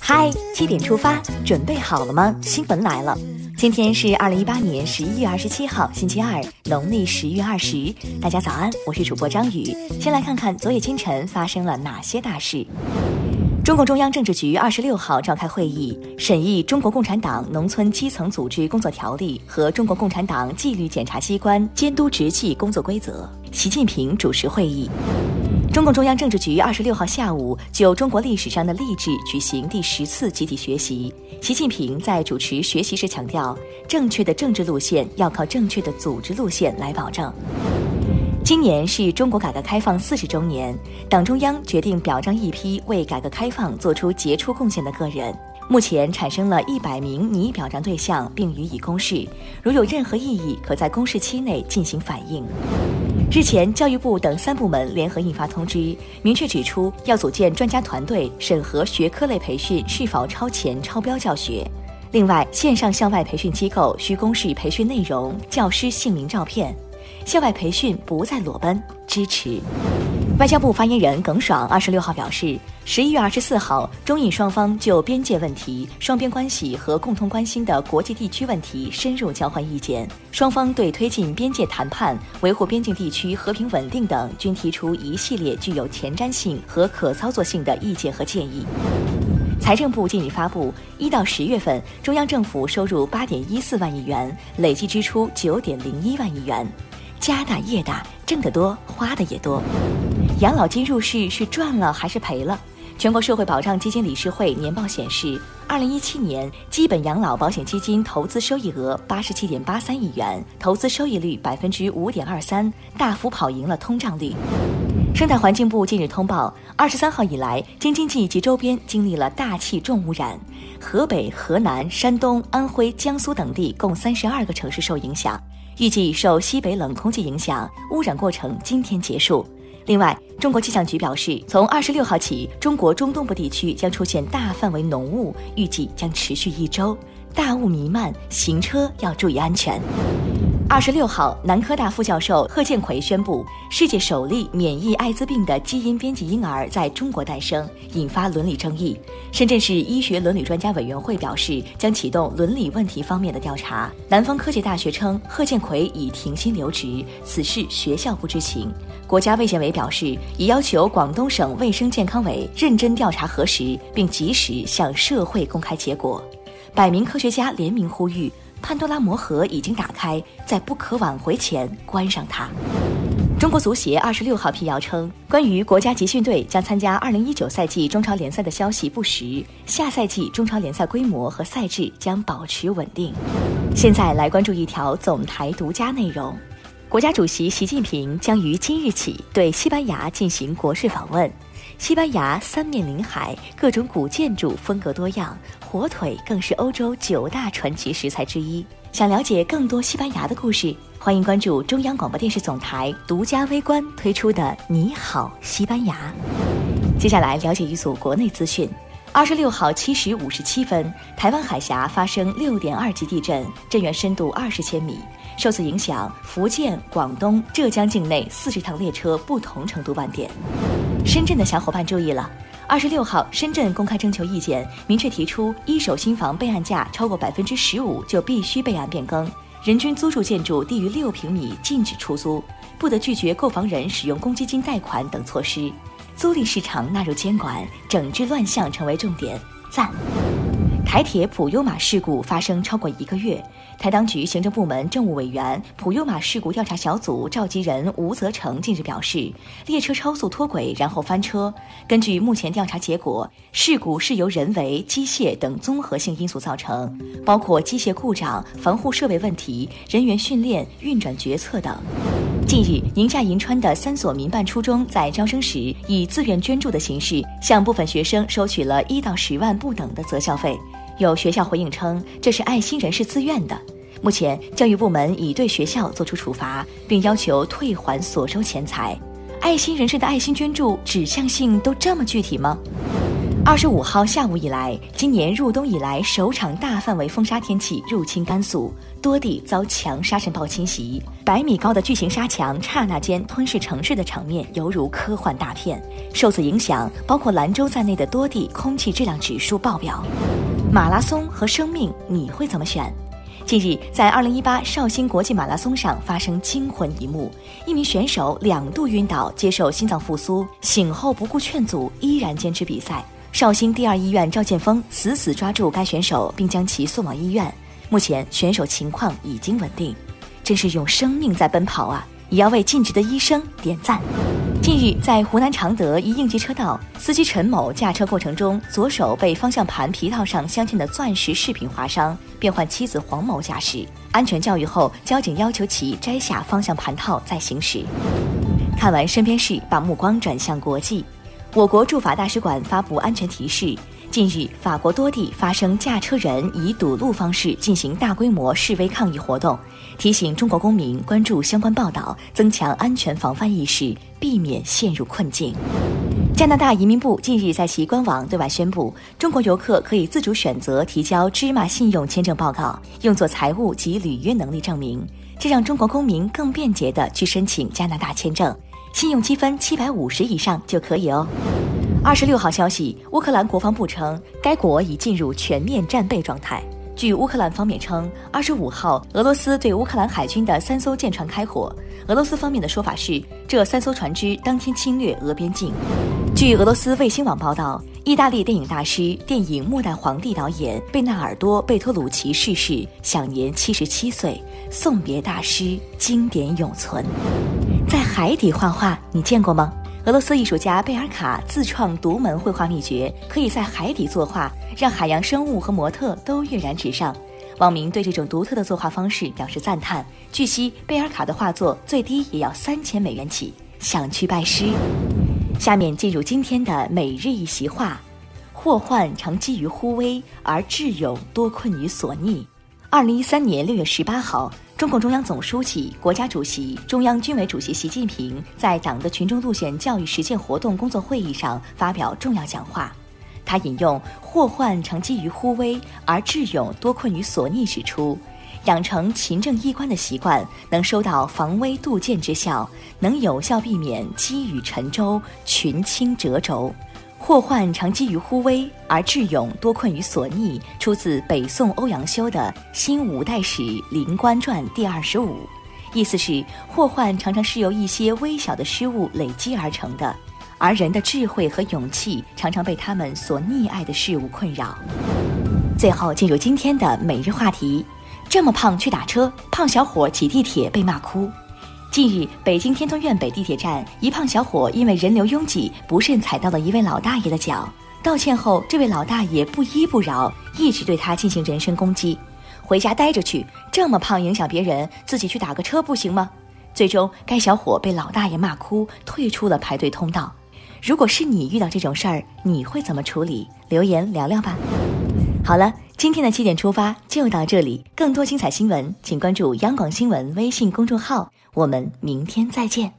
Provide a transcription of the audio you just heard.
嗨，七点出发，准备好了吗？新闻来了，今天是二零一八年十一月二十七号，星期二，农历十月二十。大家早安，我是主播张宇。先来看看昨夜今晨发生了哪些大事。中共中央政治局二十六号召开会议，审议《中国共产党农村基层组织工作条例》和《中国共产党纪律检查机关监督执纪工作规则》。习近平主持会议。中共中央政治局二十六号下午就中国历史上的励志举行第十次集体学习。习近平在主持学习时强调，正确的政治路线要靠正确的组织路线来保证。今年是中国改革开放四十周年，党中央决定表彰一批为改革开放做出杰出贡献的个人。目前产生了一百名拟表彰对象，并予以公示。如有任何异议，可在公示期内进行反映。日前，教育部等三部门联合印发通知，明确指出要组建专家团队审核学科类培训是否超前超标教学。另外，线上校外培训机构需公示培训内容、教师姓名、照片。校外培训不再裸奔，支持。外交部发言人耿爽二十六号表示，十一月二十四号，中印双方就边界问题、双边关系和共同关心的国际地区问题深入交换意见。双方对推进边界谈判、维护边境地区和平稳定等，均提出一系列具有前瞻性和可操作性的意见和建议。财政部近日发布，一到十月份，中央政府收入八点一四万亿元，累计支出九点零一万亿元。家大业大，挣得多，花的也多。养老金入市是赚了还是赔了？全国社会保障基金理事会年报显示，二零一七年基本养老保险基金投资收益额八十七点八三亿元，投资收益率百分之五点二三，大幅跑赢了通胀率。生态环境部近日通报，二十三号以来，京津冀及周边经历了大气重污染，河北、河南、山东、安徽、江苏等地共三十二个城市受影响。预计受西北冷空气影响，污染过程今天结束。另外，中国气象局表示，从二十六号起，中国中东部地区将出现大范围浓雾，预计将持续一周。大雾弥漫，行车要注意安全。二十六号，南科大副教授贺建奎宣布，世界首例免疫艾滋病的基因编辑婴儿在中国诞生，引发伦理争议。深圳市医学伦理专家委员会表示，将启动伦理问题方面的调查。南方科技大学称，贺建奎已停薪留职，此事学校不知情。国家卫健委表示，已要求广东省卫生健康委认真调查核实，并及时向社会公开结果。百名科学家联名呼吁。潘多拉魔盒已经打开，在不可挽回前关上它。中国足协二十六号辟谣称，关于国家集训队将参加二零一九赛季中超联赛的消息不实，下赛季中超联赛规模和赛制将保持稳定。现在来关注一条总台独家内容：国家主席习近平将于今日起对西班牙进行国事访问。西班牙三面临海，各种古建筑风格多样，火腿更是欧洲九大传奇食材之一。想了解更多西班牙的故事，欢迎关注中央广播电视总台独家微观推出的《你好，西班牙》。接下来了解一组国内资讯。二十六号七时五十七分，台湾海峡发生六点二级地震，震源深度二十千米。受此影响，福建、广东、浙江境内四十趟列车不同程度晚点。深圳的小伙伴注意了，二十六号深圳公开征求意见，明确提出一手新房备案价超过百分之十五就必须备案变更，人均租住建筑低于六平米禁止出租，不得拒绝购房人使用公积金贷款等措施。租赁市场纳入监管，整治乱象成为重点。赞。台铁普悠玛事故发生超过一个月，台当局行政部门政务委员、普悠玛事故调查小组召集人吴泽成近日表示，列车超速脱轨，然后翻车。根据目前调查结果，事故是由人为、机械等综合性因素造成，包括机械故障、防护设备问题、人员训练、运转决策等。近日，宁夏银川的三所民办初中在招生时以自愿捐助的形式，向部分学生收取了一到十万不等的择校费。有学校回应称，这是爱心人士自愿的。目前，教育部门已对学校作出处罚，并要求退还所收钱财。爱心人士的爱心捐助指向性都这么具体吗？二十五号下午以来，今年入冬以来首场大范围风沙天气入侵甘肃，多地遭强沙尘暴侵袭。百米高的巨型沙墙刹那间吞噬城市的场面犹如科幻大片。受此影响，包括兰州在内的多地空气质量指数爆表。马拉松和生命，你会怎么选？近日，在2018绍兴国际马拉松上发生惊魂一幕：一名选手两度晕倒，接受心脏复苏，醒后不顾劝阻，依然坚持比赛。绍兴第二医院赵建峰死死抓住该选手，并将其送往医院。目前选手情况已经稳定。真是用生命在奔跑啊！也要为尽职的医生点赞。近日，在湖南常德一应急车道，司机陈某驾车过程中，左手被方向盘皮套上镶嵌的钻石饰品划伤，便换妻子黄某驾驶。安全教育后，交警要求其摘下方向盘套再行驶。看完身边事，把目光转向国际。我国驻法大使馆发布安全提示。近日，法国多地发生驾车人以堵路方式进行大规模示威抗议活动，提醒中国公民关注相关报道，增强安全防范意识，避免陷入困境。加拿大移民部近日在其官网对外宣布，中国游客可以自主选择提交芝麻信用签证报告，用作财务及履约能力证明，这让中国公民更便捷地去申请加拿大签证，信用积分七百五十以上就可以哦。二十六号消息，乌克兰国防部称，该国已进入全面战备状态。据乌克兰方面称，二十五号，俄罗斯对乌克兰海军的三艘舰船开火。俄罗斯方面的说法是，这三艘船只当天侵略俄边境。据俄罗斯卫星网报道，意大利电影大师、电影《末代皇帝》导演贝纳尔多·贝托鲁奇逝世，享年七十七岁。送别大师，经典永存。在海底画画，你见过吗？俄罗斯艺术家贝尔卡自创独门绘画秘诀，可以在海底作画，让海洋生物和模特都跃然纸上。网民对这种独特的作画方式表示赞叹。据悉，贝尔卡的画作最低也要三千美元起，想去拜师。下面进入今天的每日一席话：祸患常积于忽微，而智勇多困于所逆。二零一三年六月十八号。中共中央总书记、国家主席、中央军委主席习近平在党的群众路线教育实践活动工作会议上发表重要讲话。他引用“祸患常积于忽微，而智勇多困于所逆”，指出，养成勤政衣冠的习惯，能收到防微杜渐之效，能有效避免积雨沉舟、群倾折轴。祸患常积于忽微，而智勇多困于所逆。出自北宋欧阳修的《新五代史·灵官传》第二十五，意思是祸患常常是由一些微小的失误累积而成的，而人的智慧和勇气常常被他们所溺爱的事物困扰。最后进入今天的每日话题：这么胖去打车，胖小伙挤地铁被骂哭。近日，北京天通苑北地铁站，一胖小伙因为人流拥挤，不慎踩到了一位老大爷的脚。道歉后，这位老大爷不依不饶，一直对他进行人身攻击。回家待着去，这么胖影响别人，自己去打个车不行吗？最终，该小伙被老大爷骂哭，退出了排队通道。如果是你遇到这种事儿，你会怎么处理？留言聊聊吧。好了，今天的七点出发就到这里。更多精彩新闻，请关注央广新闻微信公众号。我们明天再见。